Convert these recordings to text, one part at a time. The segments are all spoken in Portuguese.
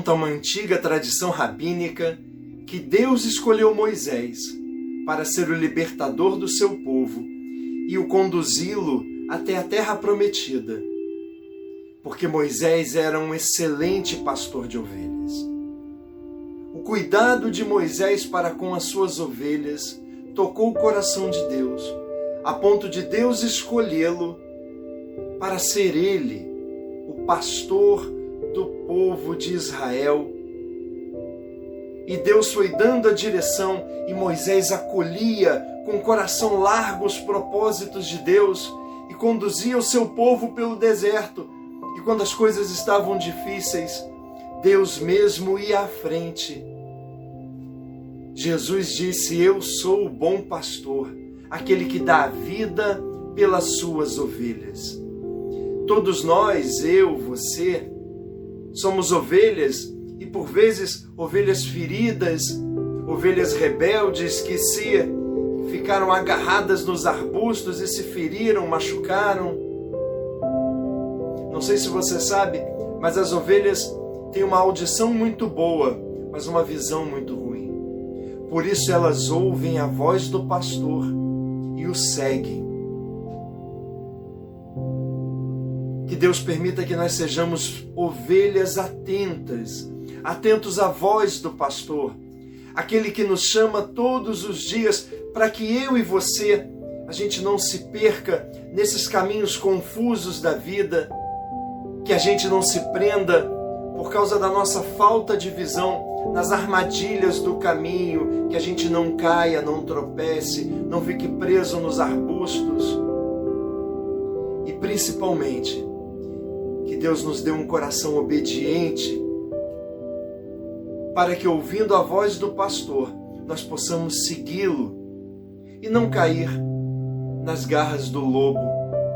Conta uma antiga tradição rabínica que Deus escolheu Moisés para ser o libertador do seu povo e o conduzi-lo até a terra prometida, porque Moisés era um excelente pastor de ovelhas. O cuidado de Moisés para com as suas ovelhas tocou o coração de Deus, a ponto de Deus escolhê-lo para ser ele o pastor do povo de Israel. E Deus foi dando a direção e Moisés acolhia com o coração largo os propósitos de Deus e conduzia o seu povo pelo deserto. E quando as coisas estavam difíceis, Deus mesmo ia à frente. Jesus disse: Eu sou o bom pastor, aquele que dá a vida pelas suas ovelhas. Todos nós, eu, você, somos ovelhas e por vezes ovelhas feridas, ovelhas rebeldes que se ficaram agarradas nos arbustos e se feriram, machucaram. Não sei se você sabe, mas as ovelhas têm uma audição muito boa, mas uma visão muito ruim. Por isso elas ouvem a voz do pastor e o seguem. Que Deus permita que nós sejamos ovelhas atentas, atentos à voz do pastor, aquele que nos chama todos os dias para que eu e você a gente não se perca nesses caminhos confusos da vida, que a gente não se prenda por causa da nossa falta de visão nas armadilhas do caminho, que a gente não caia, não tropece, não fique preso nos arbustos. E principalmente, que Deus nos dê um coração obediente, para que, ouvindo a voz do pastor, nós possamos segui-lo e não cair nas garras do lobo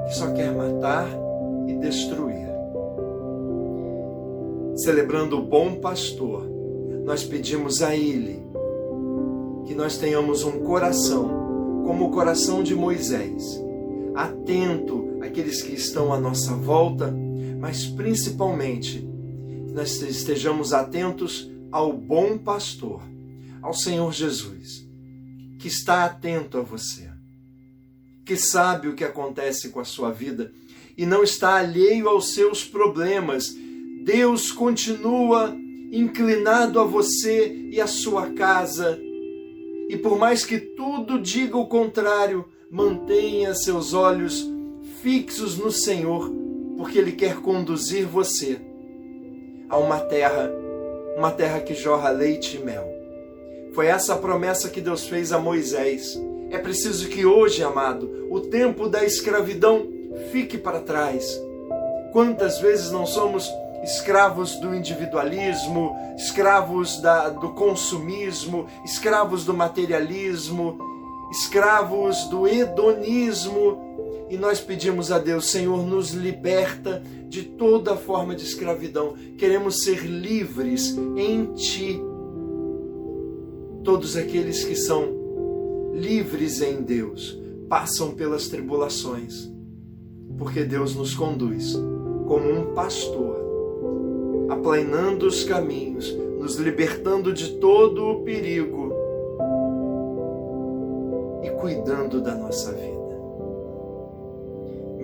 que só quer matar e destruir. Celebrando o bom pastor, nós pedimos a Ele que nós tenhamos um coração como o coração de Moisés, atento àqueles que estão à nossa volta mas principalmente nós estejamos atentos ao bom pastor, ao Senhor Jesus, que está atento a você, que sabe o que acontece com a sua vida e não está alheio aos seus problemas. Deus continua inclinado a você e a sua casa. E por mais que tudo diga o contrário, mantenha seus olhos fixos no Senhor porque Ele quer conduzir você a uma terra, uma terra que jorra leite e mel. Foi essa a promessa que Deus fez a Moisés. É preciso que hoje, amado, o tempo da escravidão fique para trás. Quantas vezes não somos escravos do individualismo, escravos da, do consumismo, escravos do materialismo, escravos do hedonismo, e nós pedimos a Deus, Senhor, nos liberta de toda forma de escravidão. Queremos ser livres em Ti. Todos aqueles que são livres em Deus passam pelas tribulações, porque Deus nos conduz como um pastor, aplainando os caminhos, nos libertando de todo o perigo e cuidando da nossa vida.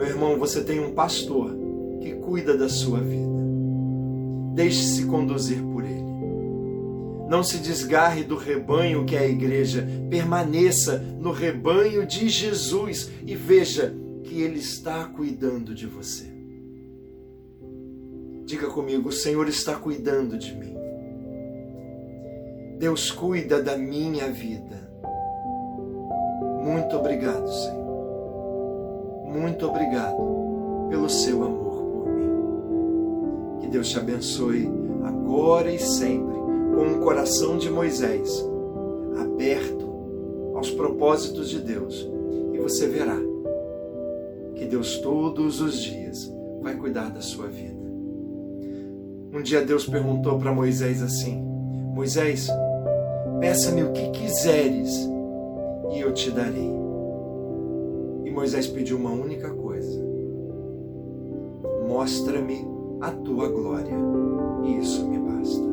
Meu irmão, você tem um pastor que cuida da sua vida. Deixe-se conduzir por ele. Não se desgarre do rebanho que é a igreja. Permaneça no rebanho de Jesus e veja que ele está cuidando de você. Diga comigo: o Senhor está cuidando de mim. Deus cuida da minha vida. Muito obrigado, Senhor muito obrigado pelo seu amor por mim. Que Deus te abençoe agora e sempre com um coração de Moisés aberto aos propósitos de Deus. E você verá que Deus todos os dias vai cuidar da sua vida. Um dia Deus perguntou para Moisés assim: Moisés, peça-me o que quiseres e eu te darei. E Moisés pediu uma única coisa: mostra-me a tua glória. E isso me basta.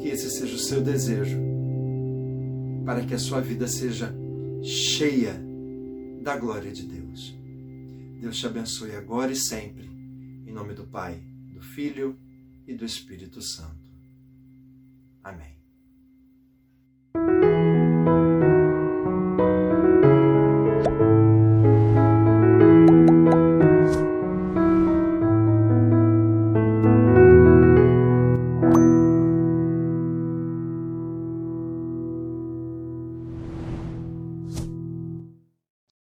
Que esse seja o seu desejo, para que a sua vida seja cheia da glória de Deus. Deus te abençoe agora e sempre. Em nome do Pai, do Filho e do Espírito Santo. Amém.